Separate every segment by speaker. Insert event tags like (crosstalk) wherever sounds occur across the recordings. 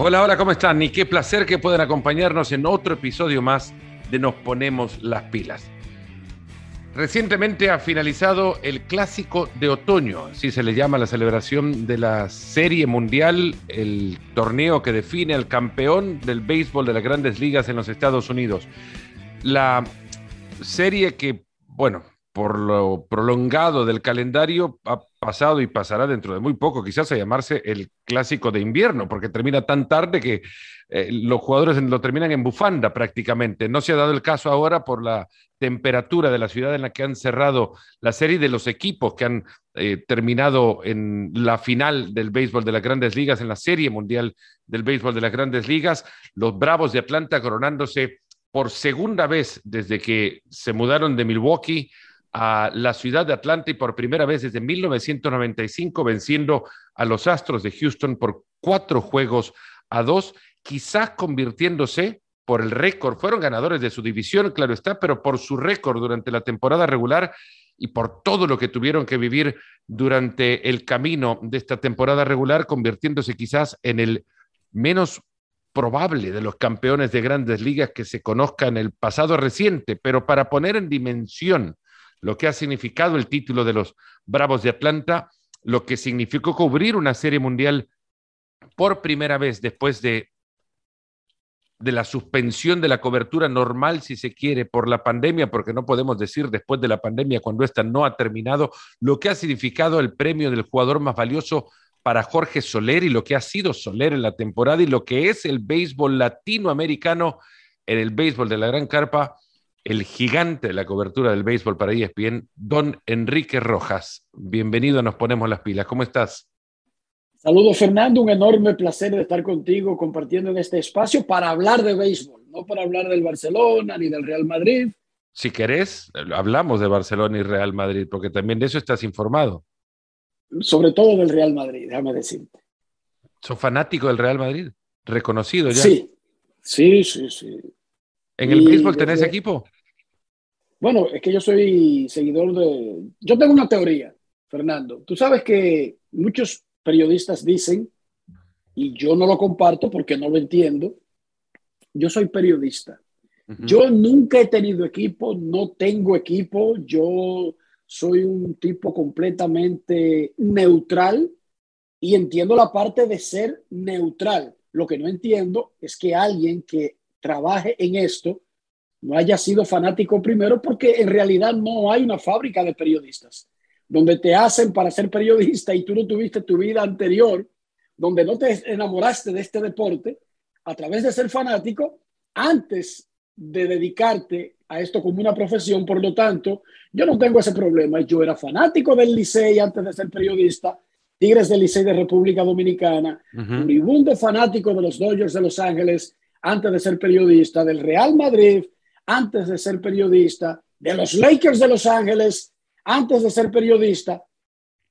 Speaker 1: Hola, hola, ¿cómo están? Y qué placer que puedan acompañarnos en otro episodio más de Nos Ponemos las Pilas. Recientemente ha finalizado el Clásico de Otoño, así se le llama la celebración de la Serie Mundial, el torneo que define al campeón del béisbol de las grandes ligas en los Estados Unidos. La serie que, bueno, por lo prolongado del calendario ha pasado y pasará dentro de muy poco, quizás a llamarse el clásico de invierno, porque termina tan tarde que eh, los jugadores lo terminan en bufanda prácticamente. No se ha dado el caso ahora por la temperatura de la ciudad en la que han cerrado la serie de los equipos que han eh, terminado en la final del béisbol de las grandes ligas, en la serie mundial del béisbol de las grandes ligas, los Bravos de Atlanta coronándose por segunda vez desde que se mudaron de Milwaukee a la ciudad de Atlanta y por primera vez desde 1995 venciendo a los Astros de Houston por cuatro juegos a dos, quizás convirtiéndose por el récord, fueron ganadores de su división, claro está, pero por su récord durante la temporada regular y por todo lo que tuvieron que vivir durante el camino de esta temporada regular, convirtiéndose quizás en el menos probable de los campeones de grandes ligas que se conozca en el pasado reciente, pero para poner en dimensión lo que ha significado el título de los Bravos de Atlanta, lo que significó cubrir una serie mundial por primera vez después de, de la suspensión de la cobertura normal, si se quiere, por la pandemia, porque no podemos decir después de la pandemia cuando esta no ha terminado, lo que ha significado el premio del jugador más valioso para Jorge Soler y lo que ha sido Soler en la temporada y lo que es el béisbol latinoamericano en el béisbol de la Gran Carpa el gigante de la cobertura del béisbol para ESPN, don Enrique Rojas. Bienvenido, nos ponemos las pilas. ¿Cómo estás?
Speaker 2: Saludos, Fernando. Un enorme placer de estar contigo compartiendo en este espacio para hablar de béisbol, no para hablar del Barcelona ni del Real Madrid.
Speaker 1: Si querés, hablamos de Barcelona y Real Madrid, porque también de eso estás informado.
Speaker 2: Sobre todo del Real Madrid, déjame decirte.
Speaker 1: ¿Sos fanático del Real Madrid? ¿Reconocido ya?
Speaker 2: Sí, sí, sí, sí.
Speaker 1: ¿En el béisbol tenés equipo?
Speaker 2: Bueno, es que yo soy seguidor de... Yo tengo una teoría, Fernando. Tú sabes que muchos periodistas dicen, y yo no lo comparto porque no lo entiendo, yo soy periodista. Yo nunca he tenido equipo, no tengo equipo, yo soy un tipo completamente neutral y entiendo la parte de ser neutral. Lo que no entiendo es que alguien que trabaje en esto no haya sido fanático primero, porque en realidad no hay una fábrica de periodistas donde te hacen para ser periodista y tú no tuviste tu vida anterior, donde no te enamoraste de este deporte a través de ser fanático antes de dedicarte a esto como una profesión. Por lo tanto, yo no tengo ese problema. Yo era fanático del Licey antes de ser periodista, Tigres del Licey de República Dominicana, uh fanático de los Dodgers de Los Ángeles antes de ser periodista, del Real Madrid antes de ser periodista, de los Lakers de Los Ángeles antes de ser periodista.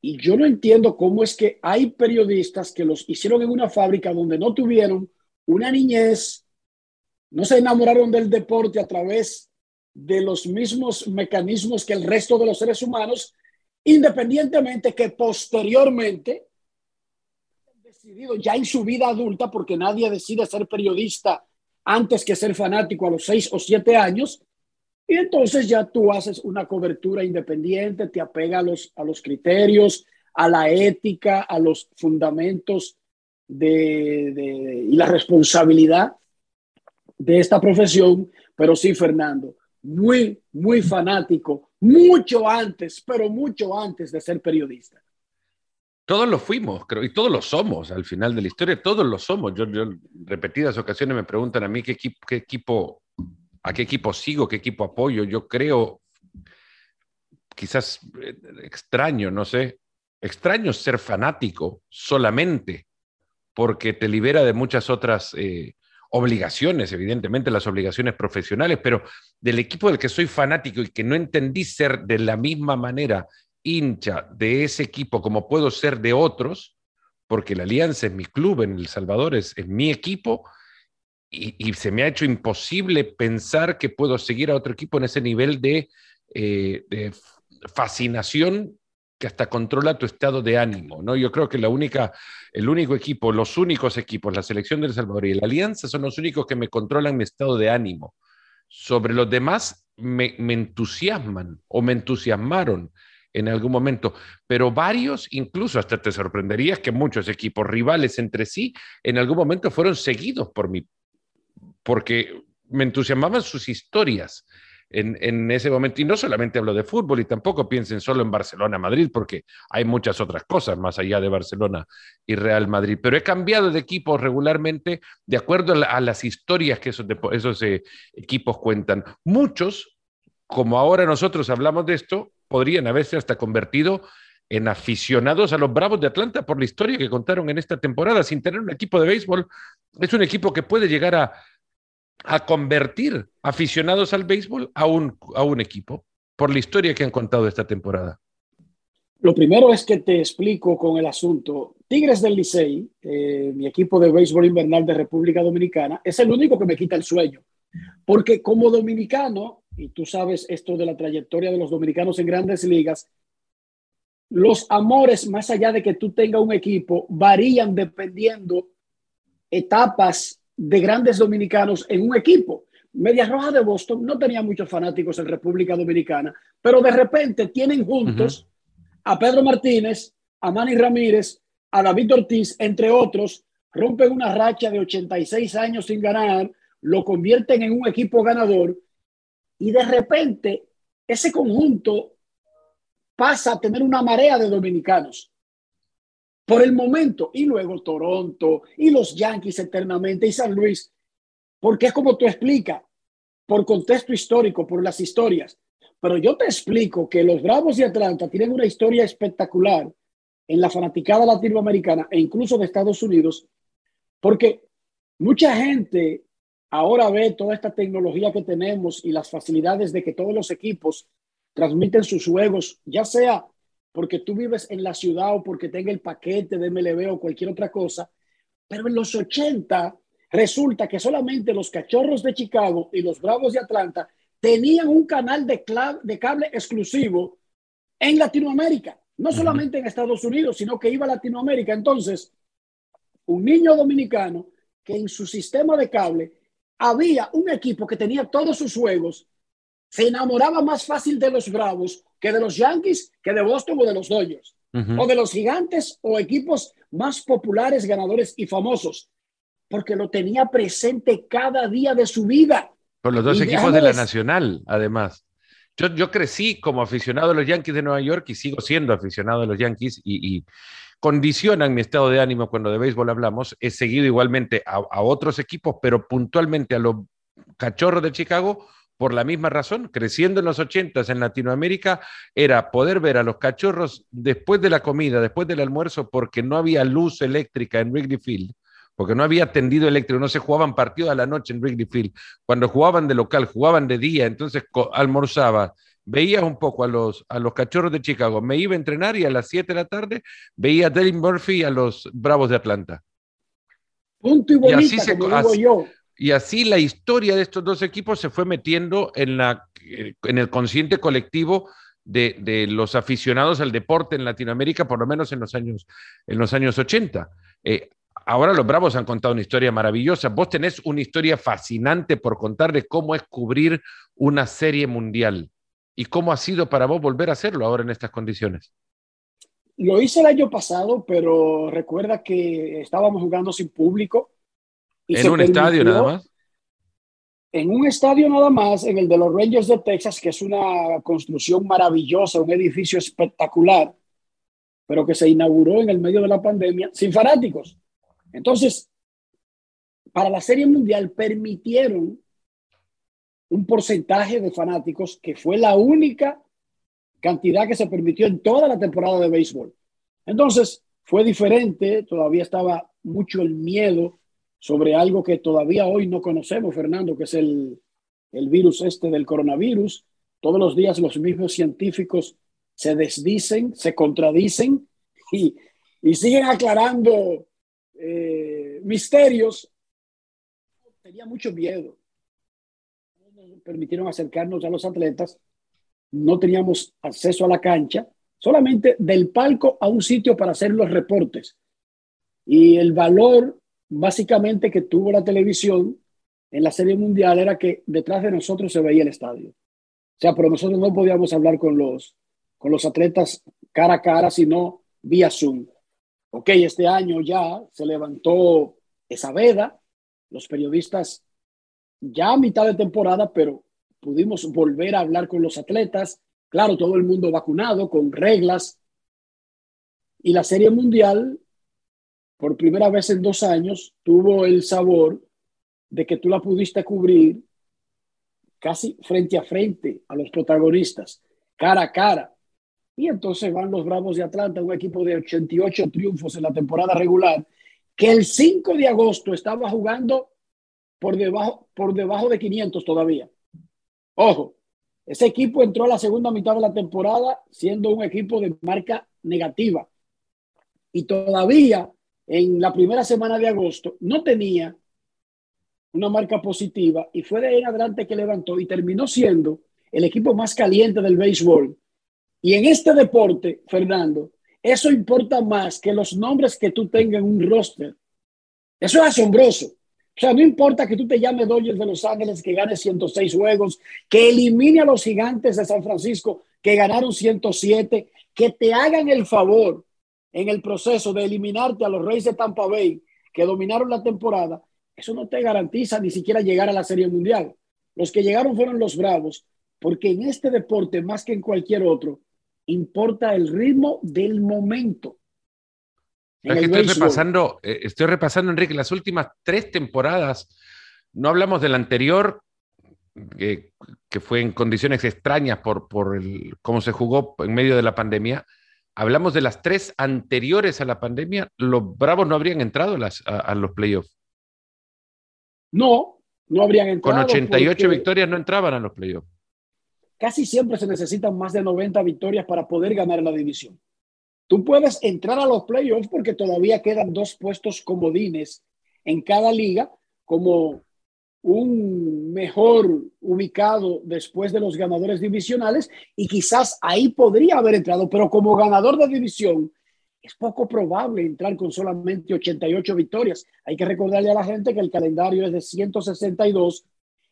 Speaker 2: Y yo no entiendo cómo es que hay periodistas que los hicieron en una fábrica donde no tuvieron una niñez, no se enamoraron del deporte a través de los mismos mecanismos que el resto de los seres humanos, independientemente que posteriormente decidido ya en su vida adulta, porque nadie decide ser periodista antes que ser fanático a los seis o siete años. Y entonces ya tú haces una cobertura independiente, te apega a los, a los criterios, a la ética, a los fundamentos de, de, y la responsabilidad de esta profesión. Pero sí, Fernando, muy, muy fanático, mucho antes, pero mucho antes de ser periodista.
Speaker 1: Todos lo fuimos, creo, y todos lo somos al final de la historia, todos lo somos. Yo, yo repetidas ocasiones me preguntan a mí qué equipo, qué equipo, a qué equipo sigo, qué equipo apoyo. Yo creo, quizás eh, extraño, no sé, extraño ser fanático solamente porque te libera de muchas otras eh, obligaciones, evidentemente las obligaciones profesionales, pero del equipo del que soy fanático y que no entendí ser de la misma manera hincha de ese equipo como puedo ser de otros, porque la Alianza es mi club en El Salvador, es, mi equipo, y, se me ha hecho imposible pensar que puedo seguir a otro equipo en ese nivel de, eh, fascinación que hasta controla tu estado de ánimo, ¿no? Yo creo que la única, el único equipo, los únicos equipos, la selección del Salvador y la Alianza son los únicos que me controlan mi estado de ánimo. Sobre los demás me, me entusiasman o me entusiasmaron en algún momento, pero varios, incluso hasta te sorprenderías que muchos equipos rivales entre sí en algún momento fueron seguidos por mí, porque me entusiasmaban sus historias en, ese momento. Y no solamente hablo de fútbol y tampoco piensen solo en Barcelona, Madrid, porque hay muchas otras cosas más allá de Barcelona y Real Madrid. Pero he cambiado de equipo regularmente de acuerdo a, las historias que esos, esos eh, equipos cuentan. Muchos, como ahora nosotros hablamos de esto, podrían haberse hasta convertido en aficionados a los Bravos de Atlanta por la historia que contaron en esta temporada. Sin tener un equipo de béisbol, es un equipo que puede llegar a, a convertir aficionados al béisbol a un, a un equipo por la historia que han contado esta temporada?
Speaker 2: Lo primero es que te explico con el asunto. Tigres del Licey, eh, mi equipo de béisbol invernal de República Dominicana, es el único que me quita el sueño. Porque como dominicano, y tú sabes esto de la trayectoria de los dominicanos en grandes ligas, los amores, más allá de que tú tengas un equipo, varían dependiendo etapas de grandes dominicanos en un equipo. Media Roja de Boston no tenía muchos fanáticos en República Dominicana, pero de repente tienen juntos a Pedro Martínez, a Manny Ramírez, a David Ortiz, entre otros, rompen una racha de 86 años sin ganar, lo convierten en un equipo ganador y de repente ese conjunto pasa a tener una marea de dominicanos por el momento, y luego Toronto, y los Yankees eternamente, y San Luis, porque es como tú explicas, por contexto histórico, por las historias. Pero yo te explico que los Bravos de Atlanta tienen una historia espectacular en la fanaticada latinoamericana e incluso de Estados Unidos, porque mucha gente ahora ve toda esta tecnología que tenemos y las facilidades de que todos los equipos transmiten sus juegos, ya sea porque tú vives en la ciudad o porque tenga el paquete de MLB o cualquier otra cosa. Pero en los 80 resulta que solamente los cachorros de Chicago y los bravos de Atlanta tenían un canal de, de cable exclusivo en Latinoamérica, no solamente en Estados Unidos, sino que iba a Latinoamérica. Entonces, un niño dominicano que en su sistema de cable había un equipo que tenía todos sus juegos, se enamoraba más fácil de los Bravos que de los Yankees, que de Boston o de los Dodgers, o de los gigantes o equipos más populares, ganadores y famosos, porque lo tenía presente cada día de su vida.
Speaker 1: Por los dos equipos de la Nacional, además. Yo, yo, crecí como aficionado a los Yankees de Nueva York y sigo siendo aficionado a los Yankees y, condicionan mi estado de ánimo cuando de béisbol hablamos. He seguido igualmente a, a otros equipos, pero puntualmente a los Cachorros de Chicago por la misma razón, creciendo en los 80 en Latinoamérica, era poder ver a los cachorros después de la comida, después del almuerzo, porque no había luz eléctrica en Wrigley Field, porque no había tendido eléctrico, no se jugaban partidos a la noche en Wrigley Field. Cuando jugaban de local, jugaban de día, entonces almorzaba, veía un poco a los, a los cachorros de Chicago, me iba a entrenar y a las 7 de la tarde veía a Dylan Murphy y a los Bravos de Atlanta.
Speaker 2: Punto y, bonita, así se, digo yo
Speaker 1: y así la historia de estos dos equipos se fue metiendo en, la, en el consciente colectivo de, los aficionados al deporte en Latinoamérica, por lo menos en los años, en los años 80. Eh, ahora los Bravos han contado una historia maravillosa. Vos tenés una historia fascinante por contar de cómo es cubrir una serie mundial y cómo ha sido para vos volver a hacerlo ahora en estas condiciones.
Speaker 2: Lo hice el año pasado, pero recuerda que estábamos jugando sin público
Speaker 1: ¿En un estadio nada más?
Speaker 2: En un estadio nada más, en el de los Rangers de Texas, que es una construcción maravillosa, un edificio espectacular, pero que se inauguró en el medio de la pandemia sin fanáticos. Entonces, para la Serie Mundial permitieron un porcentaje de fanáticos que fue la única cantidad que se permitió en toda la temporada de béisbol. Entonces, fue diferente, todavía estaba mucho el miedo sobre algo que todavía hoy no conocemos, Fernando, que es el, el virus este del coronavirus. Todos los días los mismos científicos se desdicen, se contradicen (laughs) y, y siguen aclarando eh, misterios. Tenía mucho miedo. Permitieron acercarnos a los atletas. No teníamos acceso a la cancha solamente del palco a un sitio para hacer los reportes. Y el valor básicamente que tuvo la televisión en la Serie Mundial era que detrás de nosotros se veía el estadio. O sea, pero nosotros no podíamos hablar con los, con los atletas cara a cara, sino vía Zoom. Ok, este año ya se levantó esa veda, los periodistas ya a mitad de temporada, pero pudimos volver a hablar con los atletas, claro, todo el mundo vacunado, con reglas. Y la Serie Mundial, por primera vez en dos años, tuvo el sabor de que tú la pudiste cubrir casi frente a frente a los protagonistas, cara a cara. Y entonces van los Bravos de Atlanta, un equipo de 88 triunfos en la temporada regular, que el 5 de agosto estaba jugando por debajo, por debajo de 500 todavía. Ojo, ese equipo entró a la segunda mitad de la temporada siendo un equipo de marca negativa. Y todavía en la primera semana de agosto no tenía una marca positiva y fue de ahí adelante que levantó y terminó siendo el equipo más caliente del béisbol. Y en este deporte, Fernando, eso importa más que los nombres que tú tengas en un roster. Eso es asombroso. O sea, no importa que tú te llames Dodgers de Los Ángeles, que gane 106 juegos, que elimine a los gigantes de San Francisco, que ganaron 107, que te hagan el favor en el proceso de eliminarte a los Reyes de Tampa Bay, que dominaron la temporada, eso no te garantiza ni siquiera llegar a la Serie Mundial. Los que llegaron fueron los Bravos, porque en este deporte, más que en cualquier otro, importa el ritmo del momento
Speaker 1: estoy repasando, eh, estoy repasando, Enrique, las últimas tres temporadas. No hablamos del anterior, que, fue en condiciones extrañas por, por el, cómo se jugó en medio de la pandemia. Hablamos de las tres anteriores a la pandemia. ¿Los Bravos no habrían entrado a, los playoffs?
Speaker 2: No, no habrían entrado.
Speaker 1: Con 88 victorias no entraban a los playoffs.
Speaker 2: Casi siempre se necesitan más de 90 victorias para poder ganar la división. Tú puedes entrar a los playoffs porque todavía quedan dos puestos comodines en cada liga como un mejor ubicado después de los ganadores divisionales y quizás ahí podría haber entrado, pero como ganador de división es poco probable entrar con solamente 88 victorias. Hay que recordarle a la gente que el calendario es de 162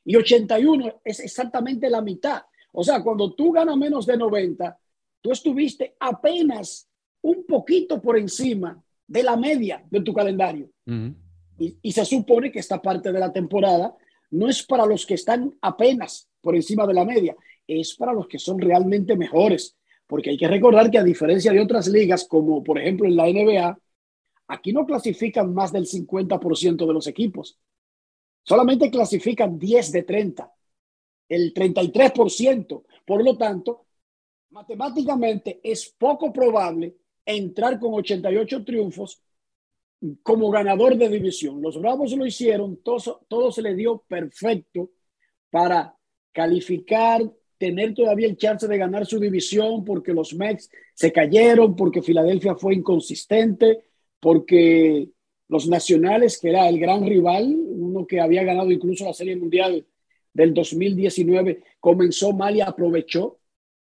Speaker 2: y 81 es exactamente la mitad. O sea, cuando tú ganas menos de 90, tú estuviste apenas un poquito por encima de la media de tu calendario. y, se supone que esta parte de la temporada no es para los que están apenas por encima de la media, es para los que son realmente mejores. Porque hay que recordar que a diferencia de otras ligas, como por ejemplo en la NBA, aquí no clasifican más del 50% de los equipos. Solamente clasifican 10 de 30, el 33%. Por lo tanto, matemáticamente es poco probable entrar con 88 triunfos como ganador de división. Los Bravos lo hicieron, todo, todo se le dio perfecto para calificar, tener todavía el chance de ganar su división porque los Mets se cayeron, porque Filadelfia fue inconsistente, porque los Nacionales, que era el gran rival, uno que había ganado incluso la Serie Mundial del 2019, comenzó mal y aprovechó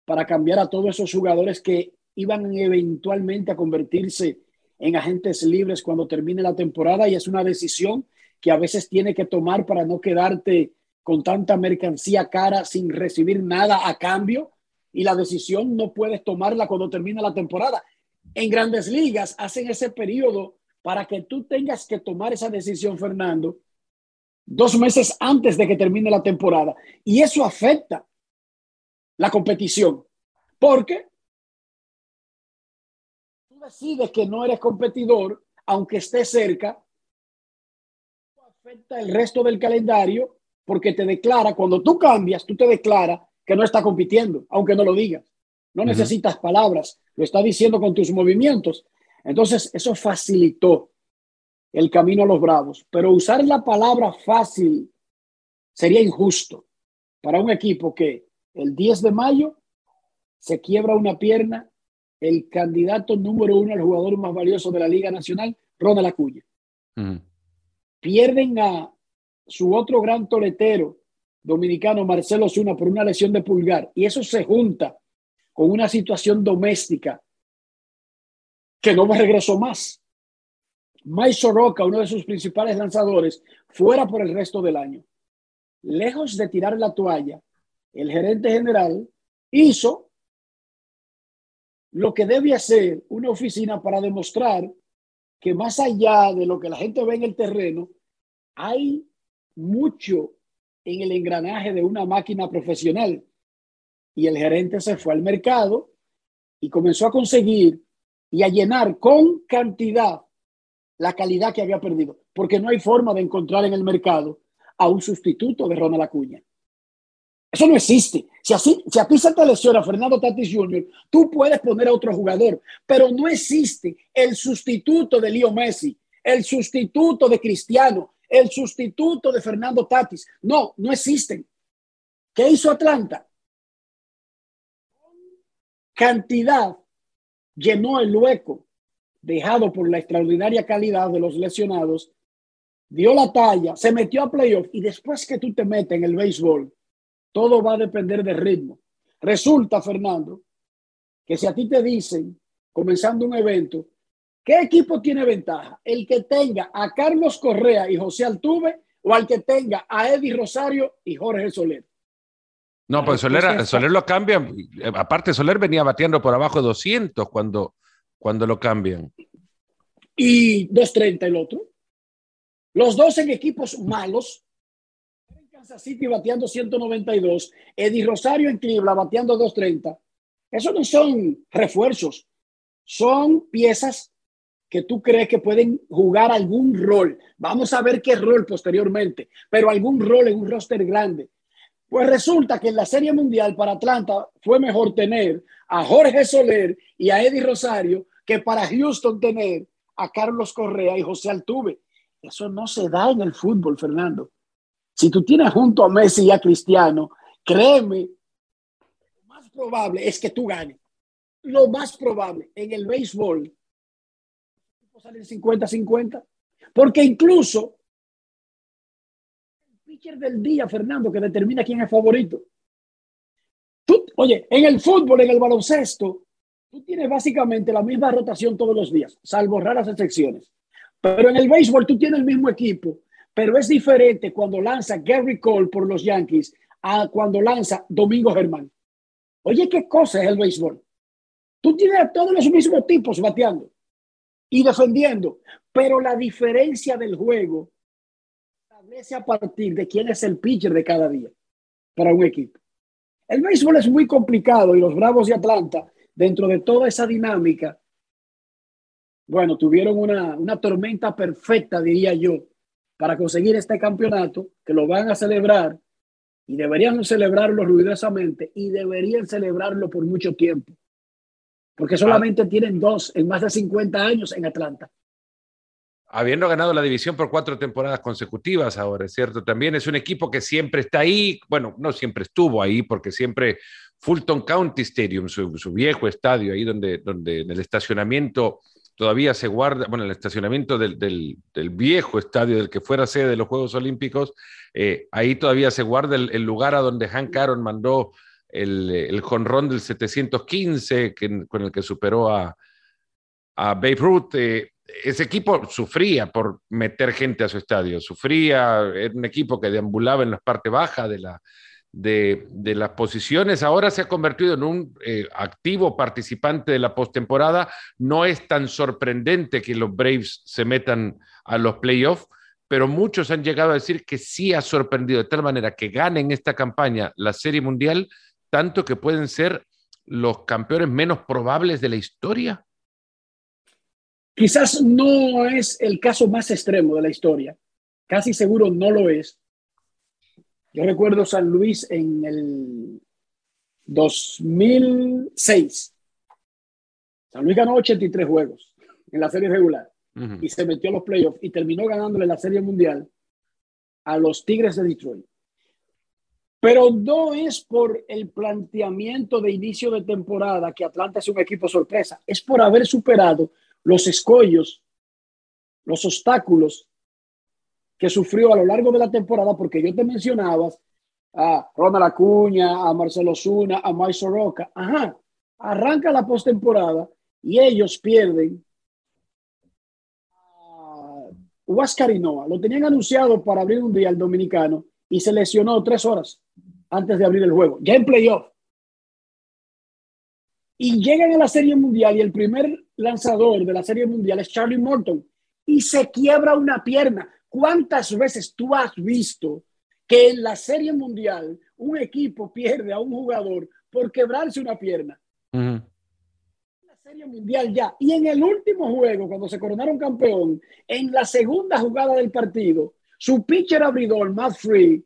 Speaker 2: para cambiar a todos esos jugadores que iban eventualmente a convertirse en agentes libres cuando termine la temporada y es una decisión que a veces tiene que tomar para no quedarte con tanta mercancía cara sin recibir nada a cambio y la decisión no puedes tomarla cuando termine la temporada. En grandes ligas hacen ese periodo para que tú tengas que tomar esa decisión, Fernando, dos meses antes de que termine la temporada. Y eso afecta la competición, porque decides que no eres competidor, aunque esté cerca, afecta el resto del calendario porque te declara, cuando tú cambias, tú te declaras que no está compitiendo, aunque no lo digas. No necesitas palabras, lo está diciendo con tus movimientos. Entonces, eso facilitó el camino a los bravos. Pero usar la palabra fácil sería injusto para un equipo que el 10 de mayo se quiebra una pierna el candidato número uno al jugador más valioso de la Liga Nacional, Ronald Acuña. Pierden a su otro gran toletero dominicano, Marcelo Zuna, por una lesión de pulgar. Y eso se junta con una situación doméstica que no regresó más. Mike Soroka, uno de sus principales lanzadores, fuera por el resto del año. Lejos de tirar la toalla, el gerente general hizo lo que debe hacer una oficina para demostrar que más allá de lo que la gente ve en el terreno, hay mucho en el engranaje de una máquina profesional. Y el gerente se fue al mercado y comenzó a conseguir y a llenar con cantidad la calidad que había perdido, porque no hay forma de encontrar en el mercado a un sustituto de Ronald Acuña. Eso no existe. Si, así, si a ti se te Fernando Tatis Jr., tú puedes poner a otro jugador, pero no existe el sustituto de Leo Messi, el sustituto de Cristiano, el sustituto de Fernando Tatis. No, no existen. ¿Qué hizo Atlanta? Cantidad llenó el hueco dejado por la extraordinaria calidad de los lesionados, dio la talla, se metió a playoff y después que tú te metes en el béisbol, todo va a depender del ritmo. Resulta, Fernando, que si a ti te dicen, comenzando un evento, ¿qué equipo tiene ventaja? ¿El que tenga a Carlos Correa y José Altuve o al que tenga a Eddie Rosario y Jorge Soler?
Speaker 1: No, pues Soler, Soler lo cambian. Aparte, Soler venía bateando por abajo de 200 cuando, cuando lo cambian.
Speaker 2: Y 230 el otro. Los dos en equipos malos, Kansas City bateando 192, Eddie Rosario en Cleveland bateando 230. Esos no son refuerzos, son piezas que tú crees que pueden jugar algún rol. Vamos a ver qué rol posteriormente, pero algún rol en un roster grande. Pues resulta que en la Serie Mundial para Atlanta fue mejor tener a Jorge Soler y a Eddie Rosario que para Houston tener a Carlos Correa y José Altuve. Eso no se da en el fútbol, Fernando. Si tú tienes junto a Messi y a Cristiano, créeme, lo más probable es que tú ganes. Lo más probable en el béisbol salen 50-50. Porque incluso el pitcher del día, Fernando, que determina quién es favorito. Tú, oye, en el fútbol, en el baloncesto, tú tienes básicamente la misma rotación todos los días, salvo raras excepciones. Pero en el béisbol tú tienes el mismo equipo pero es diferente cuando lanza Gary Cole por los Yankees a cuando lanza Domingo Germán. Oye, ¿qué cosa es el béisbol? Tú tienes a todos los mismos tipos bateando y defendiendo, pero la diferencia del juego establece a partir de quién es el pitcher de cada día para un equipo. El béisbol es muy complicado y los Bravos de Atlanta, dentro de toda esa dinámica, bueno, tuvieron una, una tormenta perfecta, diría yo, para conseguir este campeonato, que lo van a celebrar y deberían celebrarlo ruidosamente y deberían celebrarlo por mucho tiempo, porque solamente tienen dos en más de 50 años en Atlanta.
Speaker 1: Habiendo ganado la división por cuatro temporadas consecutivas ahora, es cierto, también es un equipo que siempre está ahí, bueno, no siempre estuvo ahí, porque siempre Fulton County Stadium, su, su viejo estadio, ahí donde, donde en el estacionamiento todavía se guarda, bueno, el estacionamiento del, del, viejo estadio del que fuera sede de los Juegos Olímpicos, eh, ahí todavía se guarda el, lugar a donde Hank Aaron mandó el, el jonrón del 715, que, con el que superó a, a Babe Ruth. Eh, ese equipo sufría por meter gente a su estadio, sufría, era un equipo que deambulaba en la parte baja de la, de, las posiciones. Ahora se ha convertido en un eh, activo participante de la postemporada. No es tan sorprendente que los Braves se metan a los playoffs, pero muchos han llegado a decir que sí ha sorprendido de tal manera que ganen esta campaña la Serie Mundial, tanto que pueden ser los campeones menos probables de la historia.
Speaker 2: Quizás no es el caso más extremo de la historia, casi seguro no lo es, yo recuerdo San Luis en el 2006. San Luis ganó 83 juegos en la serie regular y se metió a los playoffs y terminó ganándole la serie mundial a los Tigres de Detroit. Pero no es por el planteamiento de inicio de temporada que Atlanta es un equipo sorpresa, es por haber superado los escollos, los obstáculos que sufrió a lo largo de la temporada, porque yo te mencionabas a Ronald Acuña, a Marcelo Zuna, a Mike Soroka. Ajá, Arranca la postemporada y ellos pierden a Huáscar Lo tenían anunciado para abrir un día al dominicano y se lesionó tres horas antes de abrir el juego, ya en playoff. Y llegan a la Serie Mundial y el primer lanzador de la Serie Mundial es Charlie Morton y se quiebra una pierna. ¿Cuántas veces tú has visto que en la Serie Mundial un equipo pierde a un jugador por quebrarse una pierna? La Serie Mundial ya. Y en el último juego, cuando se coronaron campeón, en la segunda jugada del partido, su pitcher abridor, Matt Free,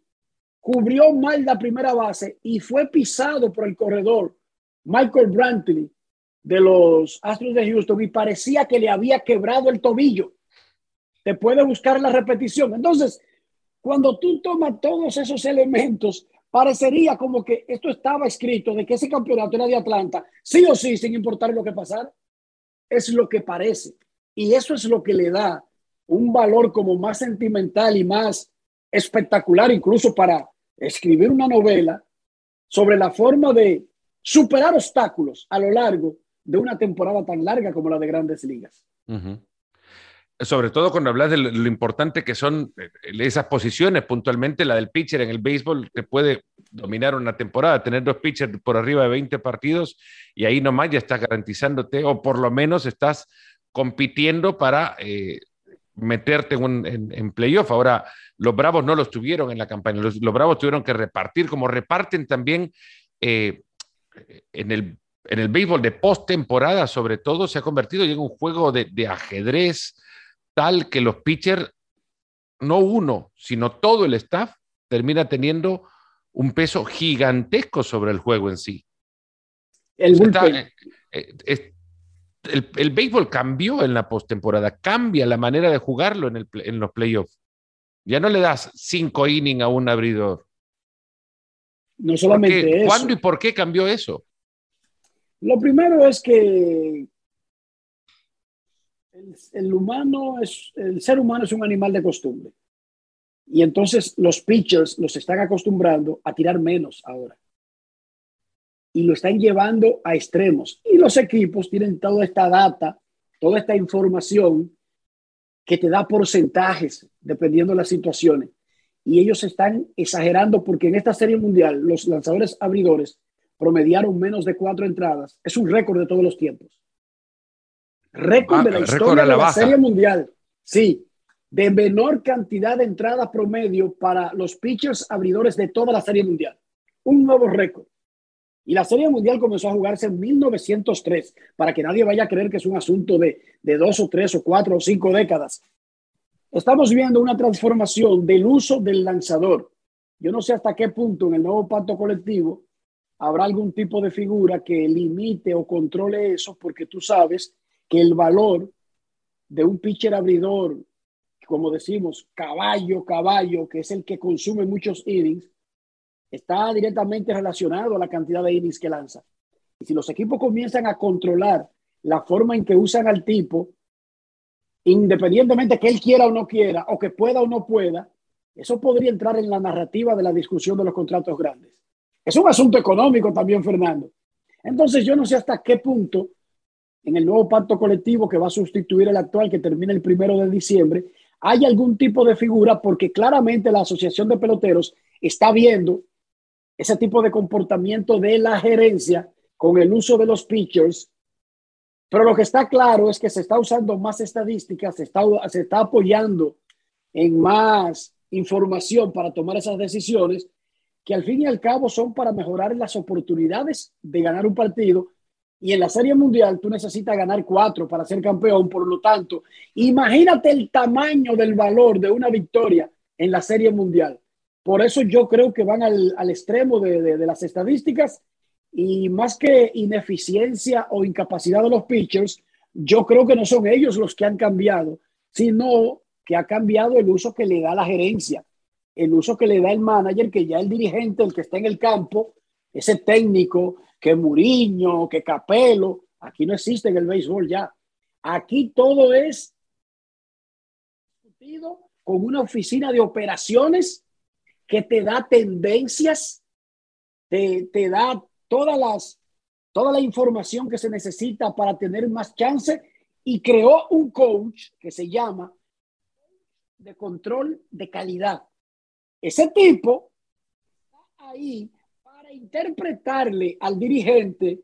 Speaker 2: cubrió mal la primera base y fue pisado por el corredor Michael Brantley de los Astros de Houston y parecía que le había quebrado el tobillo. Te puede buscar la repetición. Entonces, cuando tú tomas todos esos elementos, parecería como que esto estaba escrito de que ese campeonato era de Atlanta, sí o sí, sin importar lo que pasara. Es lo que parece. Y eso es lo que le da un valor como más sentimental y más espectacular, incluso para escribir una novela sobre la forma de superar obstáculos a lo largo de una temporada tan larga como la de grandes ligas.
Speaker 1: Sobre todo cuando hablas de lo, importante que son eh, esas posiciones, puntualmente la del pitcher en el béisbol, que puede dominar una temporada, tener dos pitchers por arriba de 20 partidos y ahí nomás ya estás garantizándote, o por lo menos estás compitiendo para eh, meterte en, playoff. Ahora, los Bravos no los tuvieron en la campaña, los, Bravos tuvieron que repartir, como reparten también eh, en, el, en el béisbol de postemporada, sobre todo, se ha convertido en un juego de ajedrez tal que los pitchers, no uno, sino todo el staff, termina teniendo un peso gigantesco sobre el juego en sí. El, el, béisbol cambió en la postemporada, cambia la manera de jugarlo en, el, en los playoffs. Ya no le das cinco innings a un abridor.
Speaker 2: No solamente eso.
Speaker 1: ¿Cuándo y por qué cambió eso?
Speaker 2: Lo primero es que el, humano es, el ser humano es un animal de costumbre. Y entonces los pitchers los están acostumbrando a tirar menos ahora y lo están llevando a extremos. Y los equipos tienen toda esta data, toda esta información que te da porcentajes dependiendo de las situaciones. Y ellos están exagerando porque en esta serie mundial los lanzadores abridores promediaron menos de cuatro entradas. Es un récord de todos los tiempos. Récord de la historia de la serie mundial. Sí, de menor cantidad de entradas promedio para los pitchers abridores de toda la serie mundial. Un nuevo récord. Y la Serie Mundial comenzó a jugarse en 1903, para que nadie vaya a creer que es un asunto de, de dos o tres o cuatro o cinco décadas. Estamos viendo una transformación del uso del lanzador. Yo no sé hasta qué punto en el nuevo pacto colectivo habrá algún tipo de figura que limite o controle eso, porque tú sabes que el valor de un pitcher abridor, como decimos, caballo, caballo, que es el que consume muchos innings, está directamente relacionado a la cantidad de innings que lanza. Y si los equipos comienzan a controlar la forma en que usan al tipo, independientemente que él quiera o no quiera, o que pueda o no pueda, eso podría entrar en la narrativa de la discusión de los contratos grandes. Es un asunto económico también, Fernando. Entonces, yo no sé hasta qué punto en el nuevo pacto colectivo que va a sustituir el actual, que termina el primero de diciembre, hay algún tipo de figura, porque claramente la Asociación de Peloteros está viendo ese tipo de comportamiento de la gerencia con el uso de los pitchers. Pero lo que está claro es que se está usando más estadísticas, se está, se está apoyando en más información para tomar esas decisiones, que al fin y al cabo son para mejorar las oportunidades de ganar un partido. Y en la Serie Mundial tú necesitas ganar cuatro para ser campeón. Por lo tanto, imagínate el tamaño del valor de una victoria en la Serie Mundial. Por eso yo creo que van al, al extremo de, de, las estadísticas y más que ineficiencia o incapacidad de los pitchers, yo creo que no son ellos los que han cambiado, sino que ha cambiado el uso que le da la gerencia, el uso que le da el manager, que ya el dirigente, el que está en el campo, ese técnico, que Muriño, que Capelo, aquí no existe en el béisbol ya. Aquí todo es con una oficina de operaciones que te da tendencias, te, te da todas las toda la información que se necesita para tener más chance y creó un coach que se llama de control de calidad. Ese tipo está ahí interpretarle al dirigente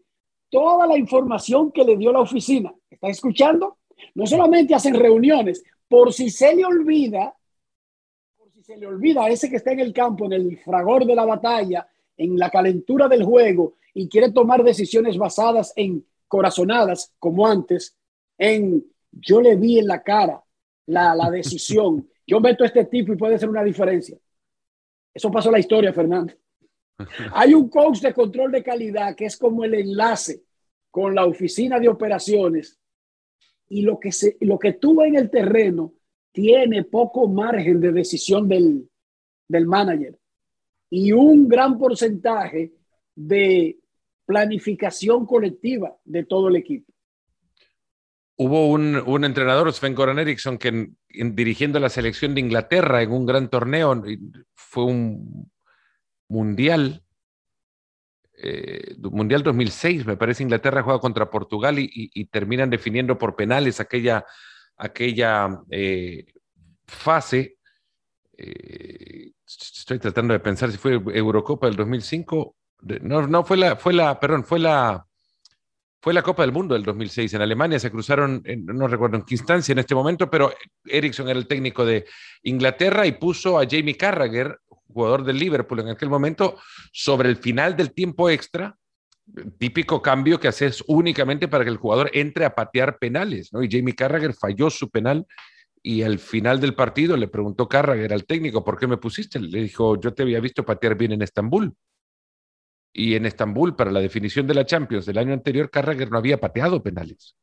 Speaker 2: toda la información que le dio la oficina. ¿Está escuchando? No solamente hacen reuniones, por si se le olvida, por si se le olvida a ese que está en el campo, en el fragor de la batalla, en la calentura del juego y quiere tomar decisiones basadas en corazonadas, como antes, en yo le vi en la cara la, la (laughs) decisión, yo meto a este tipo y puede ser una diferencia. Eso pasó la historia, Fernando. Hay un coach de control de calidad que es como el enlace con la oficina de operaciones y lo que, se, lo que en el terreno tiene poco margen de decisión del, del manager y un gran porcentaje de planificación colectiva de todo el equipo.
Speaker 1: Hubo un, un entrenador, Sven Goran Eriksson, que dirigiendo la selección de Inglaterra en un gran torneo, fue un mundial, eh, mundial 2006, me parece, Inglaterra juega contra Portugal y, terminan definiendo por penales aquella, aquella eh, fase. Eh, estoy tratando de pensar si fue Eurocopa del 2005. No, no fue la, fue la, perdón, fue la, fue la Copa del Mundo del 2006 en Alemania. Se cruzaron, no recuerdo en qué instancia en este momento, pero Ericsson era el técnico de Inglaterra y puso a Jamie Carragher, jugador del Liverpool en aquel momento, sobre el final del tiempo extra. Típico cambio que haces únicamente para que el jugador entre a patear penales, ¿no? Y Jamie Carragher falló su penal y al final del partido le preguntó Carragher al técnico, ¿por qué me pusiste? Le dijo, yo te había visto patear bien en Estambul. Y en Estambul, para la definición de la Champions del año anterior, Carragher no había pateado penales.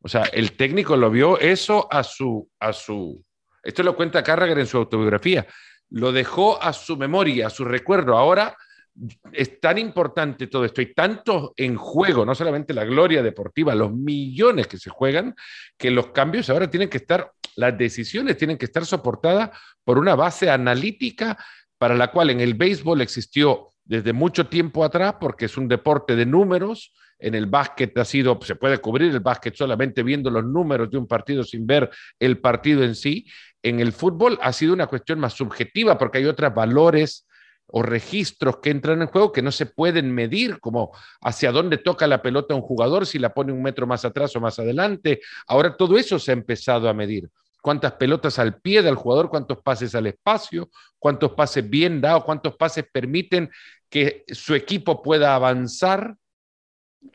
Speaker 1: O sea, el técnico lo vio eso a su, a su, esto lo cuenta Carragher en su autobiografía, lo dejó a su memoria, a su recuerdo. Ahora es tan importante todo esto y tanto en juego, no solamente la gloria deportiva, los millones que se juegan, que los cambios ahora tienen que estar, las decisiones tienen que estar soportadas por una base analítica para la cual en el béisbol existió desde mucho tiempo atrás, porque es un deporte de números. En el básquet ha sido, se puede cubrir el básquet solamente viendo los números de un partido sin ver el partido en sí. En el fútbol ha sido una cuestión más subjetiva porque hay otros valores o registros que entran en juego que no se pueden medir, como hacia dónde toca la pelota un jugador, si la pone un metro más atrás o más adelante. Ahora todo eso se ha empezado a medir cuántas pelotas al pie del jugador, cuántos pases al espacio, cuántos pases bien dados, cuántos pases permiten que su equipo pueda avanzar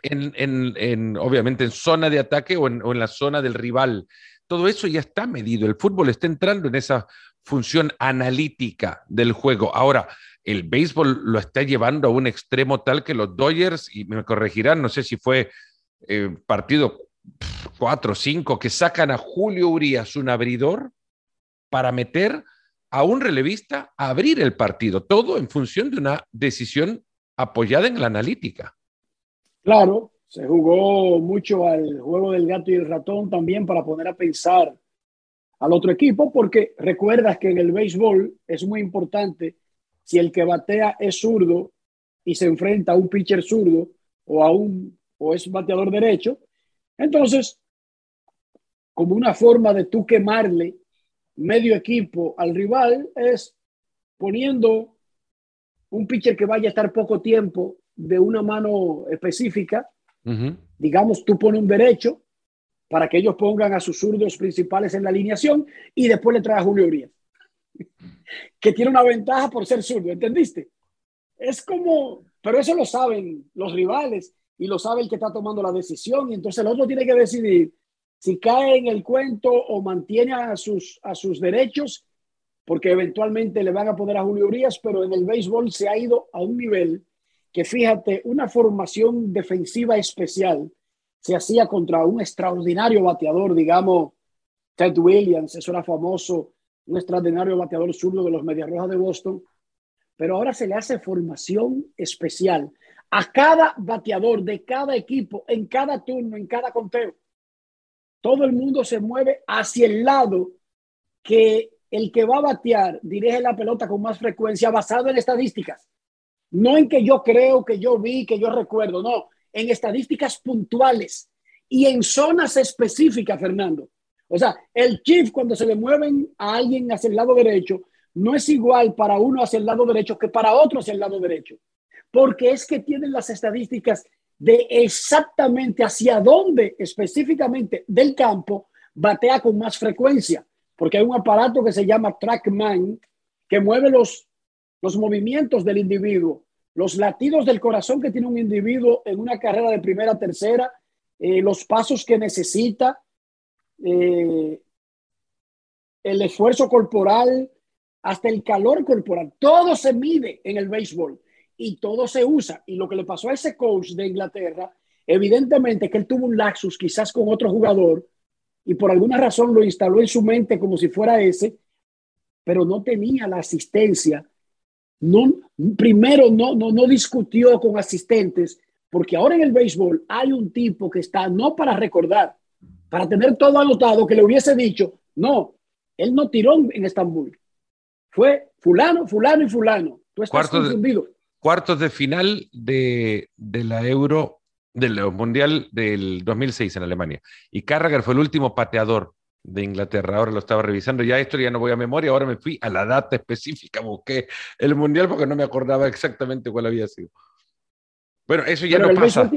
Speaker 1: en, obviamente en zona de ataque o en, la zona del rival. Todo eso ya está medido. El fútbol está entrando en esa función analítica del juego. Ahora, el béisbol lo está llevando a un extremo tal que los Dodgers, y me corregirán, no sé si fue eh, partido cuatro o cinco, que sacan a Julio Urias, un abridor, para meter a un relevista a abrir el partido, todo en función de una decisión apoyada en la analítica.
Speaker 2: Claro, se jugó mucho al juego del gato y el ratón también para poner a pensar al otro equipo, porque recuerdas que en el béisbol es muy importante si el que batea es zurdo y se enfrenta a un pitcher zurdo o a un o es bateador derecho, entonces, como una forma de tú quemarle medio equipo al rival es poniendo un pitcher que vaya a estar poco tiempo de una mano específica. Digamos, tú pones un derecho para que ellos pongan a sus zurdos principales en la alineación y después le trae a Julio Urias, (laughs) que tiene una ventaja por ser zurdo, ¿entendiste? Es como, pero eso lo saben los rivales y lo sabe el que está tomando la decisión y entonces el otro tiene que decidir si cae en el cuento o mantiene a sus, a sus derechos, porque eventualmente le van a poner a Julio Urias, pero en el béisbol se ha ido a un nivel que fíjate, una formación defensiva especial se hacía contra un extraordinario bateador, digamos, Ted Williams, eso era famoso, un extraordinario bateador zurdo de los Medias Rojas de Boston, pero ahora se le hace formación especial a cada bateador de cada equipo, en cada turno, en cada conteo. Todo el mundo se mueve hacia el lado que el que va a batear dirige la pelota con más frecuencia basado en estadísticas. No en que yo creo, que yo vi, que yo recuerdo, no. en estadísticas puntuales y en zonas específicas, Fernando. O sea, el chief cuando se le mueven a alguien hacia el lado derecho, no es igual para uno hacia el lado derecho que para otro hacia el lado derecho, porque es que tienen las estadísticas de exactamente hacia dónde específicamente del campo batea con más frecuencia, porque hay un aparato que se llama TrackMan que mueve los, los movimientos del individuo, los latidos del corazón que tiene un individuo en una carrera de primera a tercera, eh, los pasos que necesita, eh, el esfuerzo corporal, hasta el calor corporal. Todo se mide en el béisbol y todo se usa. Y lo que le pasó a ese coach de Inglaterra, evidentemente que él tuvo un laxus quizás con otro jugador y por alguna razón lo instaló en su mente como si fuera ese, pero no tenía la asistencia. No, primero no, no, no discutió con asistentes, porque ahora en el béisbol hay un tipo que está no para recordar, para tener todo anotado, que le hubiese dicho, no, él no tiró en Estambul. Fue fulano, fulano y fulano. Tú estás confundido
Speaker 1: cuartos de final de, la Euro, del Mundial del 2006 en Alemania. Y Carragher fue el último pateador de Inglaterra. Ahora lo estaba revisando. Ya esto ya no voy a memoria. Ahora me fui a la data específica. Busqué el Mundial porque no me acordaba exactamente cuál había sido. Bueno, eso ya no pasa.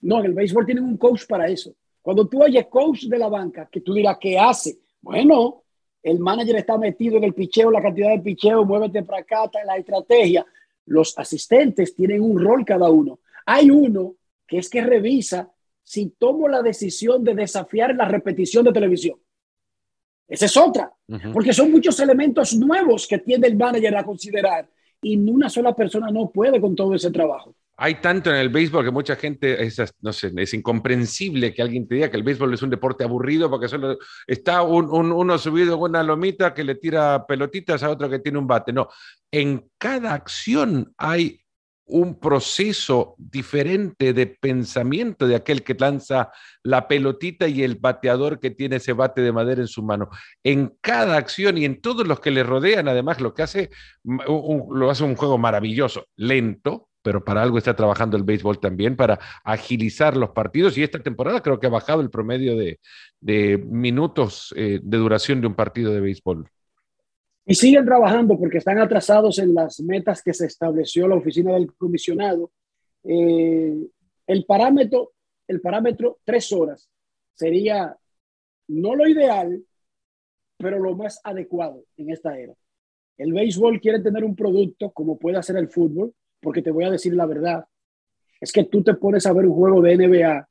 Speaker 2: no, en el béisbol tienen un coach para eso. Cuando tú oyes coach de la banca, que tú dirás, ¿qué hace? Bueno, el manager está metido en el picheo, la cantidad de picheo, muévete para acá, la estrategia los asistentes tienen un rol cada uno. Hay uno que es que revisa si tomo la decisión de desafiar la repetición de televisión. Esa es otra, porque son muchos elementos nuevos que tiene el manager a considerar y una sola persona no puede con todo ese trabajo.
Speaker 1: Hay tanto en el béisbol que mucha gente, es, no sé, es incomprensible que alguien te diga que el béisbol es un deporte aburrido porque solo está uno subido en una lomita que le tira pelotitas a otro que tiene un bate. No, en cada acción hay un proceso diferente de pensamiento de aquel que lanza la pelotita y el bateador que tiene ese bate de madera en su mano. En cada acción y en todos los que le rodean, además, lo que hace, lo hace un juego maravilloso, lento, pero para algo está trabajando el béisbol también, para agilizar los partidos. Y esta temporada creo que ha bajado el promedio de, minutos eh, de duración de un partido de béisbol.
Speaker 2: Y siguen trabajando porque están atrasados en las metas que se estableció la oficina del comisionado. Eh, el parámetro, el parámetro tres horas sería no lo ideal, pero lo más adecuado en esta era. El béisbol quiere tener un producto como puede hacer el fútbol, porque te voy a decir la verdad, es que tú te pones a ver un juego de NBA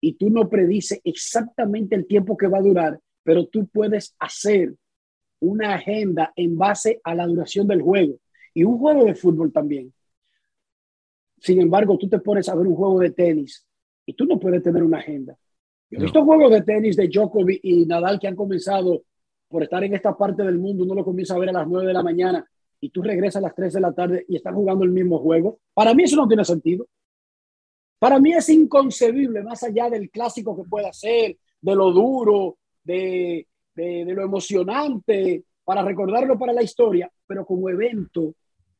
Speaker 2: y tú no predices exactamente el tiempo que va a durar, pero tú puedes hacer una agenda en base a la duración del juego y un juego de fútbol también. Sin embargo, tú te pones a ver un juego de tenis y tú no puedes tener una agenda. Yo he visto juegos de tenis de Djokovic y Nadal que han comenzado por estar en esta parte del mundo, uno lo comienza a ver a las 9 de la mañana y tú regresas a las 3 de la tarde y están jugando el mismo juego. Para mí eso no tiene sentido. Para mí es inconcebible, más allá del clásico que pueda ser, de lo duro, de, de, lo emocionante, para recordarlo para la historia, pero como evento,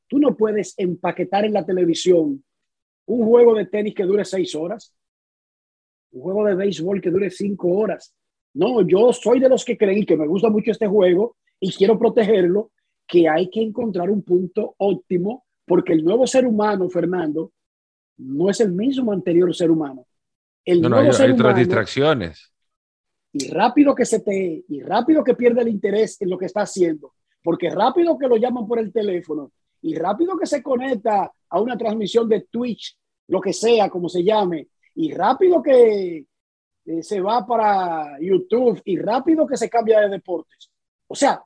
Speaker 2: tú no puedes empaquetar en la televisión un juego de tenis que dure seis horas, un juego de béisbol que dure cinco horas. No, yo soy de los que creen que me gusta mucho este juego y quiero protegerlo que hay que encontrar un punto óptimo porque el nuevo ser humano, Fernando, no es el mismo anterior ser humano.
Speaker 1: El no, nuevo hay, otras distracciones.
Speaker 2: Y rápido que se te, y rápido que pierde el interés en lo que está haciendo, porque rápido que lo llaman por el teléfono y rápido que se conecta a una transmisión de Twitch, lo que sea, como se llame, y rápido que eh, se va para YouTube y rápido que se cambia de deportes. O sea,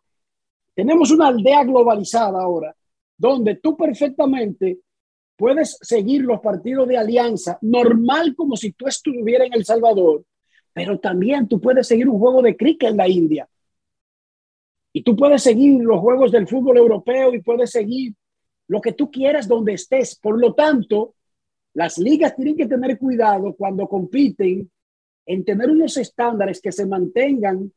Speaker 2: tenemos una aldea globalizada ahora, donde tú perfectamente puedes seguir los partidos de alianza normal como si tú estuvieras en El Salvador, pero también tú puedes seguir un juego de cricket en la India. Y tú puedes seguir los juegos del fútbol europeo y puedes seguir lo que tú quieras donde estés. Por lo tanto, las ligas tienen que tener cuidado cuando compiten en tener unos estándares que se mantengan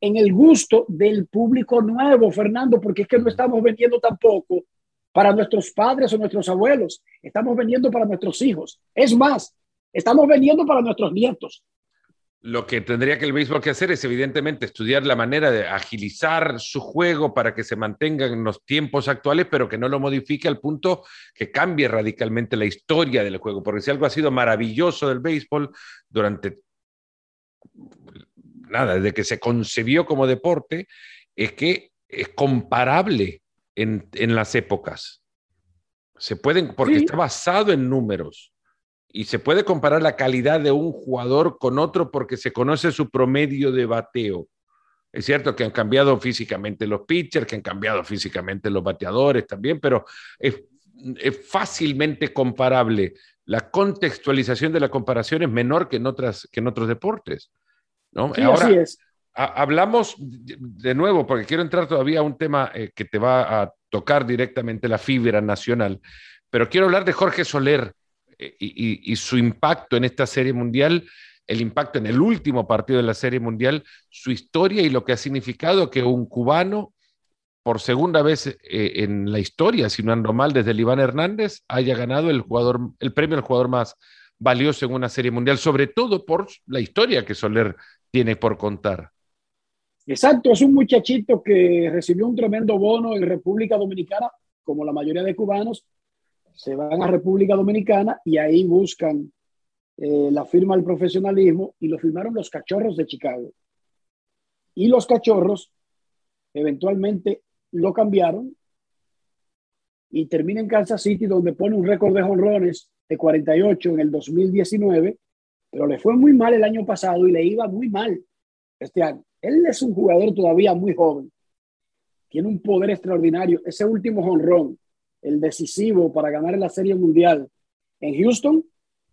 Speaker 2: en el gusto del público nuevo, Fernando, porque es que no estamos vendiendo tampoco para nuestros padres o nuestros abuelos, estamos vendiendo para nuestros hijos. Es más, estamos vendiendo para nuestros nietos.
Speaker 1: Lo que tendría que el béisbol que hacer es evidentemente estudiar la manera de agilizar su juego para que se mantenga en los tiempos actuales, pero que no lo modifique al punto que cambie radicalmente la historia del juego. Porque si algo ha sido maravilloso del béisbol durante nada, desde que se concebió como deporte, es que es comparable en, las épocas. Se pueden, porque está basado en números y se puede comparar la calidad de un jugador con otro porque se conoce su promedio de bateo. Es cierto que han cambiado físicamente los pitchers, que han cambiado físicamente los bateadores también, pero es, fácilmente comparable. La contextualización de la comparación es menor que en, otras, que en otros deportes. ¿no?
Speaker 2: Ahora, es.
Speaker 1: hablamos de nuevo, porque quiero entrar todavía a un tema eh, que te va a tocar directamente la fibra nacional, pero quiero hablar de Jorge Soler, eh, y, su impacto en esta serie mundial, el impacto en el último partido de la serie mundial, su historia y lo que ha significado que un cubano, por segunda vez eh, en la historia, si no ando mal, desde el Iván Hernández, haya ganado el, jugador, el premio al jugador más valioso en una serie mundial, sobre todo por la historia que Soler tiene por contar.
Speaker 2: Exacto, es un muchachito que recibió un tremendo bono en República Dominicana, como la mayoría de cubanos, se van a República Dominicana y ahí buscan eh, la firma del profesionalismo y lo firmaron los cachorros de Chicago. Y los cachorros eventualmente lo cambiaron y termina en Kansas City donde pone un récord de jonrones de 48 en el 2019, pero le fue muy mal el año pasado y le iba muy mal este año. Él es un jugador todavía muy joven, tiene un poder extraordinario. Ese último jonrón el decisivo para ganar la Serie Mundial en Houston,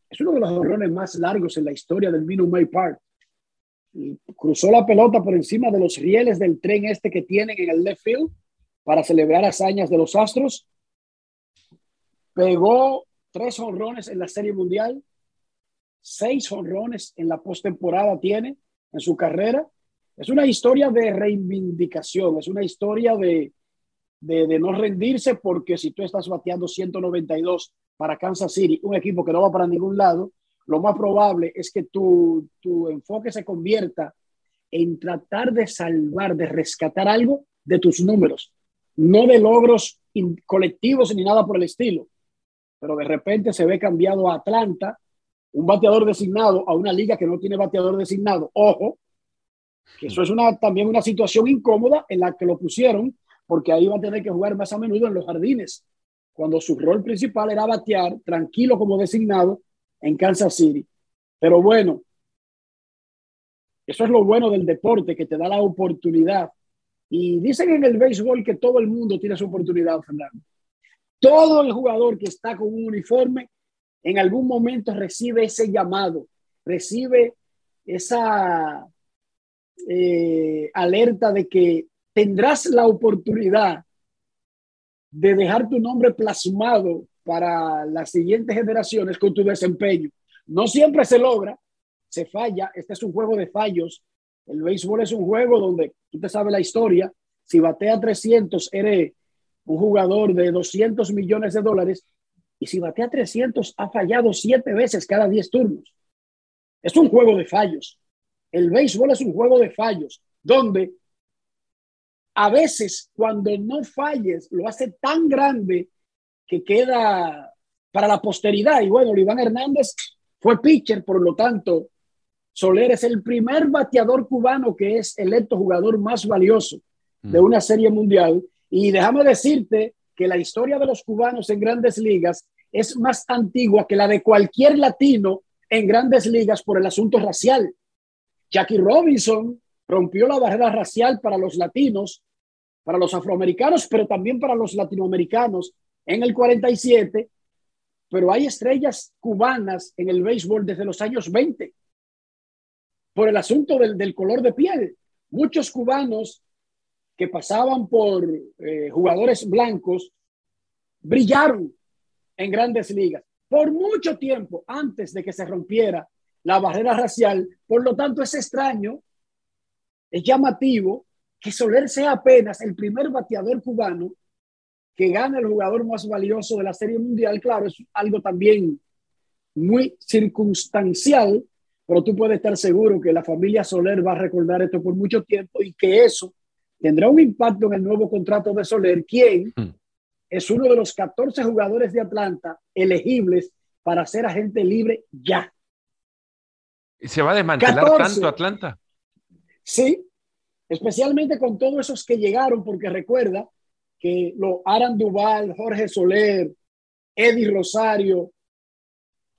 Speaker 2: es uno de los honrones más largos en la historia del Minute Park. cruzó la pelota por encima de los rieles del tren este que tienen en el left field para celebrar hazañas de los Astros. Pegó tres honrones en la Serie Mundial, seis honrones en la postemporada tiene en su carrera. Es una historia de reivindicación, es una historia de, de, no rendirse, porque si tú estás bateando 192 para Kansas City, un equipo que no va para ningún lado, lo más probable es que tu, tu enfoque se convierta en tratar de salvar, de rescatar algo de tus números, no de logros colectivos ni nada por el estilo. Pero de repente se ve cambiado a Atlanta, un bateador designado, a una liga que no tiene bateador designado. Ojo, que eso es una, también una situación incómoda en la que lo pusieron porque ahí va a tener que jugar más a menudo en los jardines, cuando su rol principal era batear tranquilo como designado en Kansas City. Pero bueno, eso es lo bueno del deporte, que te da la oportunidad. Y dicen en el béisbol que todo el mundo tiene su oportunidad, Fernando. Todo el jugador que está con un uniforme en algún momento recibe ese llamado, recibe esa eh, alerta de que tendrás la oportunidad de dejar tu nombre plasmado para las siguientes generaciones con tu desempeño. No siempre se logra, se falla. Este es un juego de fallos. El béisbol es un juego donde tú te sabes la historia. Si batea 300, eres un jugador de 200 millones de dólares. Y si batea 300, ha fallado siete veces cada 10 turnos. Es un juego de fallos. El béisbol es un juego de fallos donde a veces cuando no falles lo hace tan grande que queda para la posteridad. Y bueno, Iván Hernández fue pitcher, por lo tanto, Soler es el primer bateador cubano que es electo jugador más valioso de mm. una serie mundial. Y déjame decirte que la historia de los cubanos en grandes ligas es más antigua que la de cualquier latino en grandes ligas por el asunto racial. Jackie Robinson rompió la barrera racial para los latinos, para los afroamericanos, pero también para los latinoamericanos en el 47. Pero hay estrellas cubanas en el béisbol desde los años 20 por el asunto del, color de piel. Muchos cubanos que pasaban por eh, jugadores blancos brillaron en grandes ligas por mucho tiempo antes de que se rompiera la barrera racial. Por lo tanto, es extraño es llamativo que Soler sea apenas el primer bateador cubano que gana el jugador más valioso de la Serie Mundial, claro, es algo también muy circunstancial, pero tú puedes estar seguro que la familia Soler va a recordar esto por mucho tiempo y que eso tendrá un impacto en el nuevo contrato de Soler, quien hmm. es uno de los 14 jugadores de Atlanta elegibles para ser agente libre ya.
Speaker 1: ¿Y se va a desmantelar tanto Atlanta?
Speaker 2: Sí, especialmente con todos esos que llegaron, porque recuerda que lo Aran Duval, Jorge Soler, Eddie Rosario,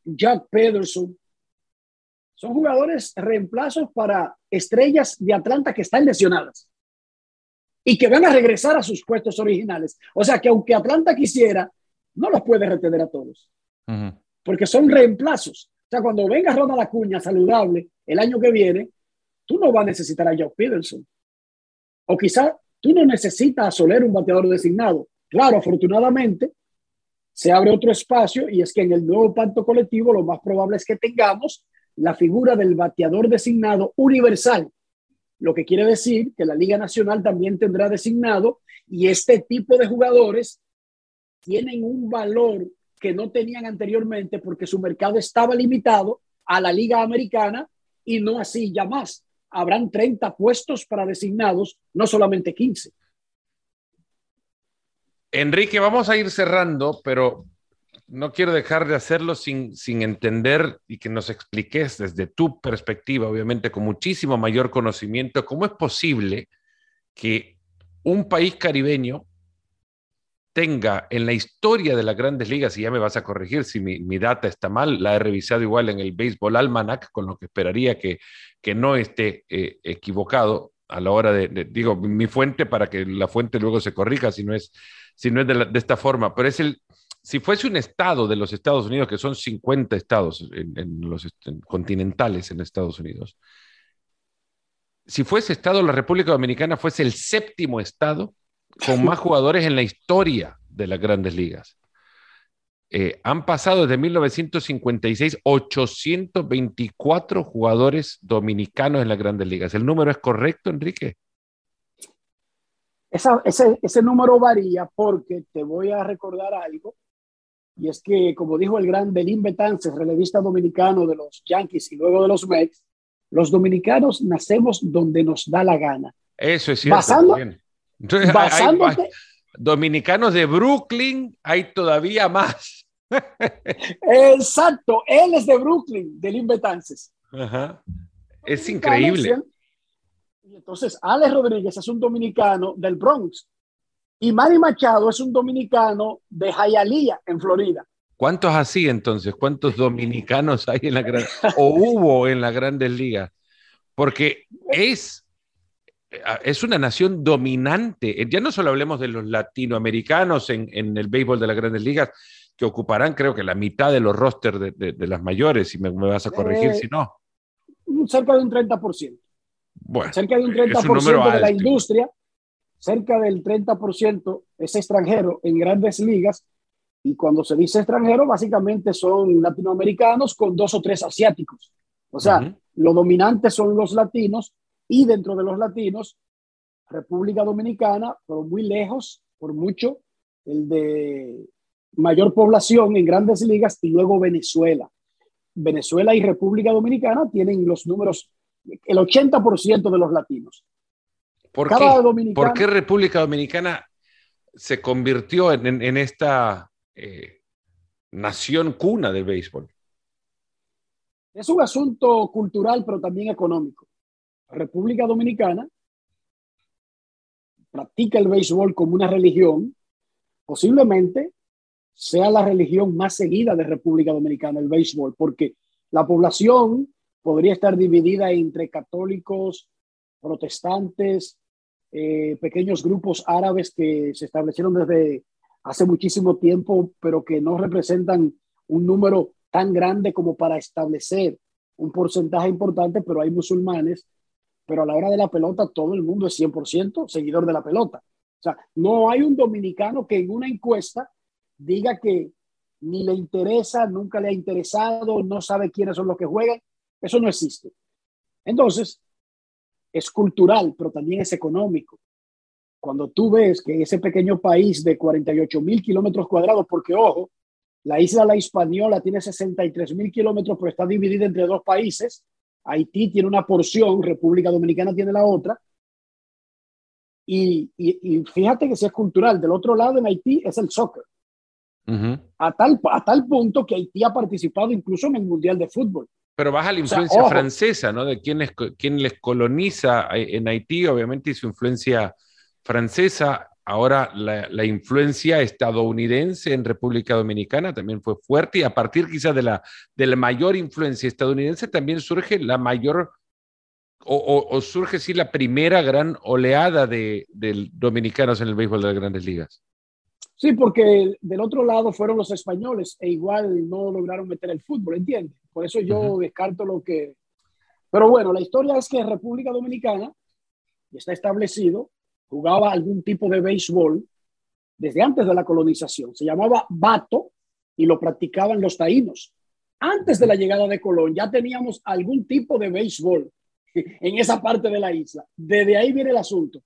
Speaker 2: Jack Pederson, son jugadores reemplazos para estrellas de Atlanta que están lesionadas y que van a regresar a sus puestos originales. O sea que aunque Atlanta quisiera, no los puede retener a todos, porque son reemplazos. O sea, cuando venga Ronald Acuña saludable el año que viene, tú no vas a necesitar a Joe Peterson. O quizá tú no necesitas a Soler un bateador designado. Claro, afortunadamente, se abre otro espacio y es que en el nuevo pacto colectivo lo más probable es que tengamos la figura del bateador designado universal, lo que quiere decir que la Liga Nacional también tendrá designado y este tipo de jugadores tienen un valor que no tenían anteriormente porque su mercado estaba limitado a la Liga Americana y no así ya más. Habrán 30 puestos para designados, no solamente 15.
Speaker 1: Enrique, vamos a ir cerrando, pero no quiero dejar de hacerlo sin, sin entender y que nos expliques desde tu perspectiva, obviamente con muchísimo mayor conocimiento, cómo es posible que un país caribeño tenga en la historia de las grandes ligas, y ya me vas a corregir si mi, data está mal, la he revisado igual en el Baseball Almanac, con lo que esperaría que, que no esté eh, equivocado a la hora de, digo, mi fuente para que la fuente luego se corrija si no es, si no es de, de esta forma, pero es el, si fuese un estado de los Estados Unidos, que son 50 estados en, los continentales en Estados Unidos, si fuese estado la República Dominicana fuese el séptimo estado con más jugadores en la historia de las grandes ligas. Eh, han pasado desde 1956 824 jugadores dominicanos en las grandes ligas. ¿El número es correcto, Enrique?
Speaker 2: ese, ese número varía porque te voy a recordar algo y es que, como dijo el gran Belín Betances, relevista dominicano de los Yankees y luego de los Mets, los dominicanos nacemos donde nos da la gana.
Speaker 1: Eso es cierto. Basándote, dominicanos de Brooklyn hay todavía más.
Speaker 2: Exacto, él es de Brooklyn, Belín Betances.
Speaker 1: Ajá. Es increíble.
Speaker 2: Y entonces, Alex Rodríguez es un dominicano del Bronx. Y Manny Machado es un dominicano de Hialeah, en Florida.
Speaker 1: ¿Cuántos así entonces? ¿Cuántos dominicanos hay en la gran o hubo en las grandes ligas? Porque es, es una nación dominante. Ya no solo hablemos de los latinoamericanos en, en el béisbol de las grandes ligas, que ocuparán creo que la mitad de los rosters de, de, las mayores, si me, vas a corregir eh, si no.
Speaker 2: Cerca de un 30%. Bueno, cerca de un 30% de la industria cerca del 30% es extranjero en grandes ligas. Y cuando se dice extranjero, básicamente son latinoamericanos con dos o tres asiáticos. O sea, lo dominante son los latinos y dentro de los latinos, República Dominicana, pero muy lejos, por mucho, el de mayor población en grandes ligas y luego Venezuela. Venezuela y República Dominicana tienen los números, el 80% de los latinos.
Speaker 1: ¿Por qué? ¿Por qué República Dominicana se convirtió en, esta eh, nación cuna del béisbol?
Speaker 2: Es un asunto cultural, pero también económico. República Dominicana practica el béisbol como una religión, posiblemente sea la religión más seguida de República Dominicana, el béisbol, porque la población podría estar dividida entre católicos, protestantes, eh, pequeños grupos árabes que se establecieron desde hace muchísimo tiempo, pero que no representan un número tan grande como para establecer un porcentaje importante, pero hay musulmanes, pero a la hora de la pelota todo el mundo es 100% seguidor de la pelota. O sea, no hay un dominicano que en una encuesta diga que ni le interesa, nunca le ha interesado, no sabe quiénes son los que juegan. Eso no existe. Entonces, es cultural, pero también es económico. cuando tú ves que ese pequeño país de 48 mil kilómetros cuadrados, porque ojo, la isla La Hispaniola tiene 63 mil kilómetros, pero está dividida entre dos países. Haití tiene una porción, República Dominicana tiene la otra. Y, fíjate que si es cultural, del otro lado en Haití es el soccer. a, tal, a tal punto que Haití ha participado incluso en el Mundial de Fútbol.
Speaker 1: Pero baja la influencia francesa, ¿no? De quién, quién les coloniza en Haití, obviamente, y su influencia francesa. Ahora la, la, influencia estadounidense en República Dominicana también fue fuerte y a partir quizás de la, de la mayor influencia estadounidense también surge la mayor o, surge sí la primera gran oleada de, de, dominicanos en el béisbol de las grandes ligas.
Speaker 2: Sí, porque del otro lado fueron los españoles e igual no lograron meter el fútbol, ¿entiendes? Por eso yo descarto lo que... Pero bueno, la historia es que República Dominicana está establecido, jugaba algún tipo de béisbol desde antes de la colonización. Se llamaba bato y lo practicaban los taínos. Antes de la llegada de Colón ya teníamos algún tipo de béisbol (laughs) en esa parte de la isla. Desde ahí viene el asunto.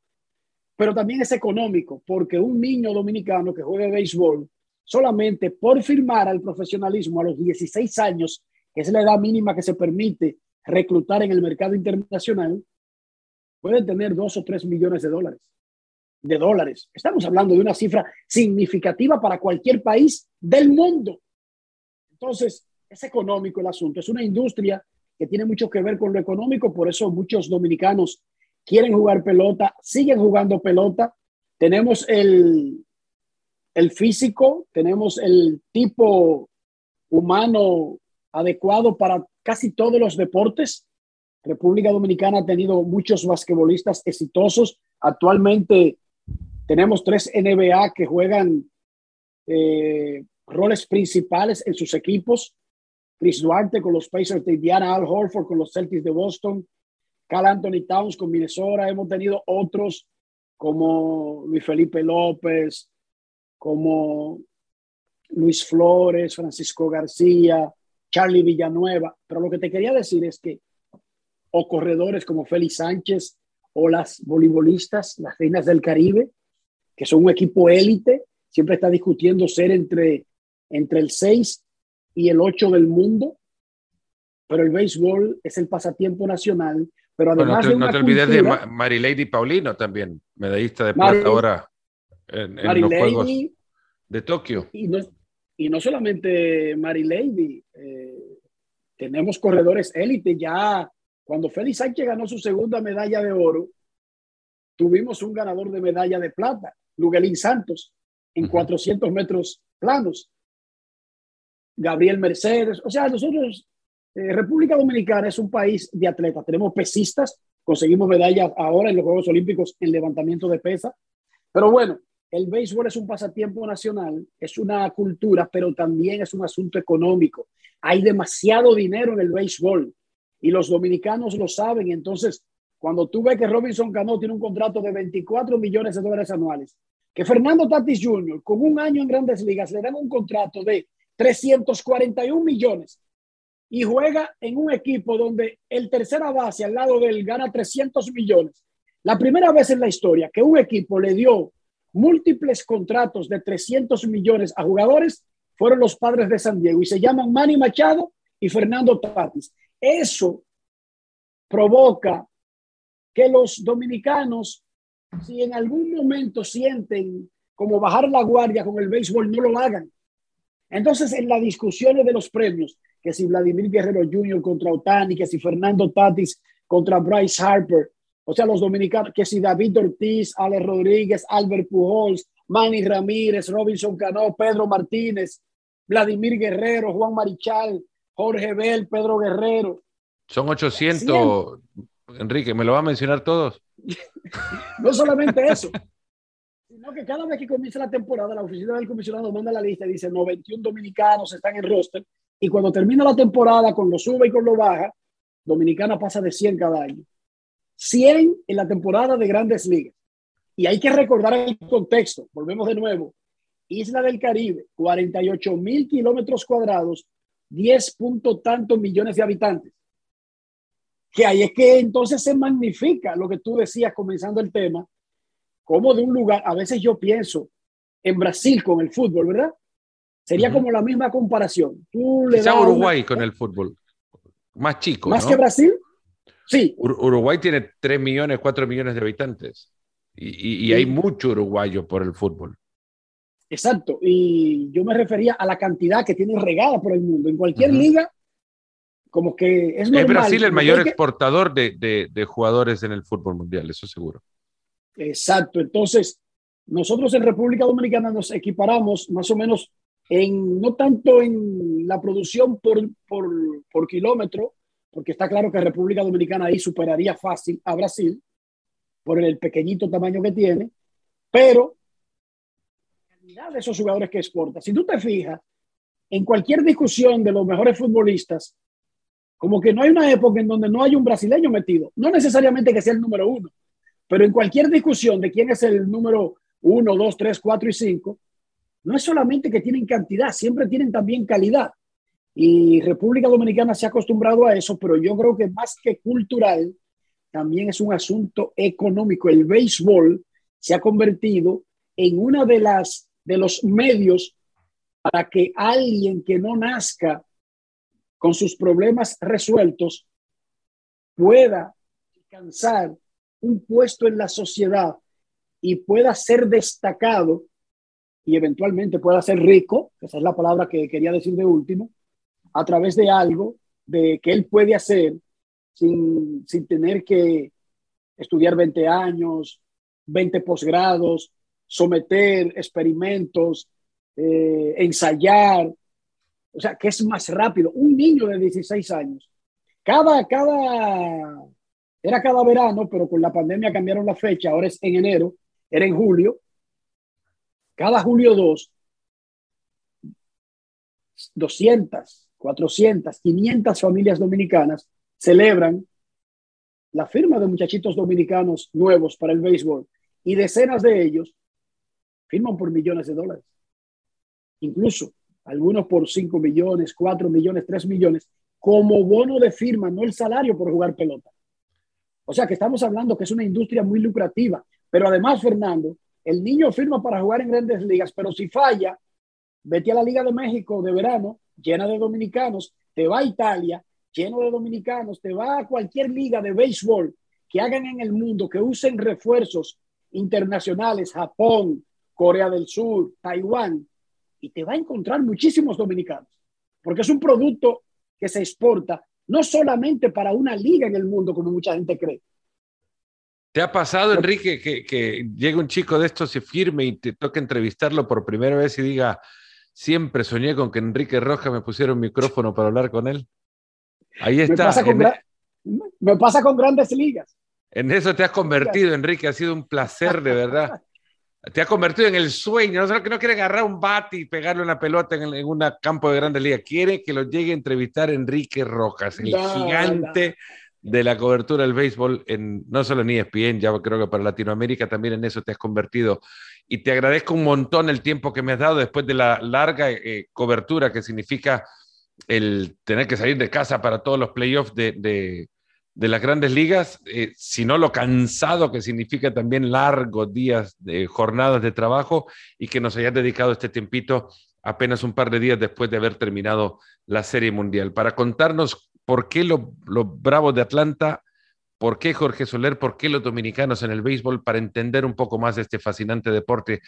Speaker 2: Pero también es económico, porque un niño dominicano que juegue béisbol, solamente por firmar al profesionalismo a los 16 años, que es la edad mínima que se permite reclutar en el mercado internacional, puede tener dos o tres millones de dólares. De dólares. Estamos hablando de una cifra significativa para cualquier país del mundo. Entonces, es económico el asunto. Es una industria que tiene mucho que ver con lo económico, por eso muchos dominicanos quieren jugar pelota, siguen jugando pelota. Tenemos el, el físico, tenemos el tipo humano adecuado para casi todos los deportes. República Dominicana ha tenido muchos basquetbolistas exitosos. Actualmente tenemos tres NBA que juegan eh, roles principales en sus equipos. Chris Duarte con los Pacers de Indiana, Al Horford con los Celtics de Boston, Cal Anthony Towns con Minnesota. Hemos tenido otros como Luis Felipe López, como Luis Flores, Francisco García, Charlie Villanueva. Pero lo que te quería decir es que o corredores como Félix Sánchez o las voleibolistas, las reinas del Caribe, que son un equipo élite, siempre está discutiendo ser entre, entre el 6 y el 8 del mundo, pero el béisbol es el pasatiempo nacional. Pero además
Speaker 1: no te, no te olvides de Marilady Paulino también, medallista de plata ahora en, los Juegos de Tokio.
Speaker 2: Y no, y no solamente Marilady, eh, tenemos corredores élite ya. Cuando Félix Sánchez ganó su segunda medalla de oro, tuvimos un ganador de medalla de plata, Luguelín Santos, en 400 metros planos. Gabriel Mercedes. O sea, nosotros, eh, República Dominicana es un país de atletas. Tenemos pesistas, conseguimos medallas ahora en los Juegos Olímpicos en levantamiento de pesa. Pero bueno, el béisbol es un pasatiempo nacional, es una cultura, pero también es un asunto económico. Hay demasiado dinero en el béisbol y los dominicanos lo saben. Entonces, cuando tú ves que Robinson Cano tiene un contrato de 24 millones de dólares anuales, que Fernando Tatis Jr. con un año en grandes ligas le dan un contrato de 341 millones y juega en un equipo donde el tercera base al lado de él gana 300 millones. La primera vez en la historia que un equipo le dio múltiples contratos de 300 millones a jugadores fueron los padres de San Diego y se llaman Manny Machado y Fernando Tatis. Eso provoca que los dominicanos, si en algún momento sienten como bajar la guardia con el béisbol, no lo hagan. Entonces, en las discusiones de los premios, que si Vladimir Guerrero Jr. contra Otani, que si Fernando Tatis contra Bryce Harper, o sea, los dominicanos, que si David Ortiz, Alex Rodríguez, Albert Pujols, Manny Ramírez, Robinson Cano, Pedro Martínez, Vladimir Guerrero, Juan Marichal, Jorge Bell, Pedro Guerrero.
Speaker 1: Son 800, Enrique, ¿me lo va a mencionar todos? (laughs)
Speaker 2: no solamente eso, sino que cada vez que comienza la temporada, la oficina del comisionado manda la lista y dice 91 dominicanos están en roster. Y cuando termina la temporada, con lo sube y con lo baja, Dominicana pasa de 100 cada año. 100 en la temporada de grandes ligas. Y hay que recordar el contexto. Volvemos de nuevo. Isla del Caribe, 48 mil kilómetros cuadrados, 10 punto tantos millones de habitantes. Que ahí es que entonces se magnifica lo que tú decías comenzando el tema, como de un lugar, a veces yo pienso en Brasil con el fútbol, ¿verdad? Sería como la misma comparación.
Speaker 1: Tú le Quizá Uruguay con el fútbol. Más chico.
Speaker 2: ¿Más que Brasil? Sí.
Speaker 1: Uruguay tiene 3 millones, 4 millones de habitantes. Y, hay mucho uruguayo por el fútbol.
Speaker 2: Exacto. Y yo me refería a la cantidad que tiene regada por el mundo. En cualquier liga, como que es normal.
Speaker 1: Es Brasil el mayor exportador de, de jugadores en el fútbol mundial, eso seguro.
Speaker 2: Exacto. Entonces, nosotros en República Dominicana nos equiparamos más o menos en, no tanto en la producción por, por, por kilómetro, porque está claro que República Dominicana ahí superaría fácil a Brasil por el pequeñito tamaño que tiene, pero calidad de esos jugadores que exporta. Si tú te fijas, en cualquier discusión de los mejores futbolistas, como que no hay una época en donde no hay un brasileño metido. No necesariamente que sea el número uno, pero en cualquier discusión de quién es el número uno, dos, tres, cuatro y cinco, no es solamente que tienen cantidad, siempre tienen también calidad. Y República Dominicana se ha acostumbrado a eso, pero yo creo que más que cultural, también es un asunto económico. El béisbol se ha convertido en una de las de los medios para que alguien que no nazca con sus problemas resueltos pueda alcanzar un puesto en la sociedad y pueda ser destacado y eventualmente pueda ser rico, esa es la palabra que quería decir de último, a través de algo de que él puede hacer sin, sin tener que estudiar 20 años, 20 posgrados, someter experimentos, eh, ensayar, o sea, que es más rápido. Un niño de 16 años, cada, cada, era cada verano, pero con la pandemia cambiaron la fecha, ahora es en enero, era en julio, cada julio 2, 200, 400, 500 familias dominicanas celebran la firma de muchachitos dominicanos nuevos para el béisbol y decenas de ellos firman por millones de dólares. Incluso algunos por 5 millones, 4 millones, 3 millones, como bono de firma, no el salario por jugar pelota. O sea que estamos hablando que es una industria muy lucrativa. Pero además, Fernando, el niño firma para jugar en grandes ligas, pero si falla, vete a la Liga de México de verano, llena de dominicanos, te va a Italia, lleno de dominicanos, te va a cualquier liga de béisbol que hagan en el mundo, que usen refuerzos internacionales, Japón, Corea del Sur, Taiwán, y te va a encontrar muchísimos dominicanos, porque es un producto que se exporta no solamente para una liga en el mundo, como mucha gente cree,
Speaker 1: ¿Te ha pasado, Enrique, que, que llegue un chico de estos, se firme y te toque entrevistarlo por primera vez y diga, siempre soñé con que Enrique Rojas me pusiera un micrófono para hablar con él? Ahí está.
Speaker 2: Me pasa con, grandes ligas.
Speaker 1: En eso te has convertido, Enrique, ha sido un placer, de verdad. (laughs) te has convertido en el sueño, no solo que no quiere agarrar un bate y pegarle una pelota en, un campo de grandes ligas, quiere que lo llegue a entrevistar Enrique Rojas, el gigante de la cobertura del béisbol, en, no solo en ESPN, ya creo que para Latinoamérica también en eso te has convertido. Y te agradezco un montón el tiempo que me has dado después de la larga eh, cobertura que significa el tener que salir de casa para todos los playoffs de, de, las grandes ligas, eh, sino lo cansado que significa también largos días de jornadas de trabajo y que nos hayas dedicado este tiempito apenas un par de días después de haber terminado la Serie Mundial, para contarnos ¿Por qué los Bravos de Atlanta? ¿Por qué Jorge Soler? ¿Por qué los dominicanos en el béisbol? Para entender un poco más de este fascinante deporte.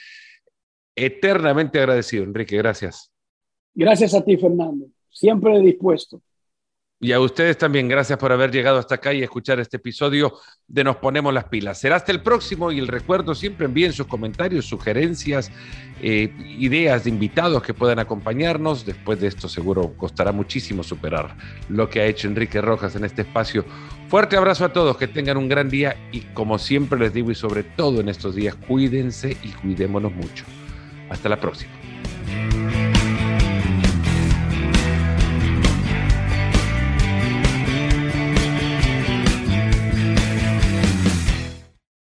Speaker 1: Eternamente agradecido, Enrique. Gracias.
Speaker 2: Gracias a ti, Fernando. Siempre dispuesto.
Speaker 1: Y a ustedes también, gracias por haber llegado hasta acá y escuchar este episodio de Nos Ponemos las Pilas. Será hasta el próximo y el recuerdo, siempre envíen sus comentarios, sugerencias, eh, ideas de invitados que puedan acompañarnos. Después de esto seguro costará muchísimo superar lo que ha hecho Enrique Rojas en este espacio. Fuerte abrazo a todos, que tengan un gran día y como siempre les digo y sobre todo en estos días, cuídense y cuidémonos mucho. Hasta la próxima.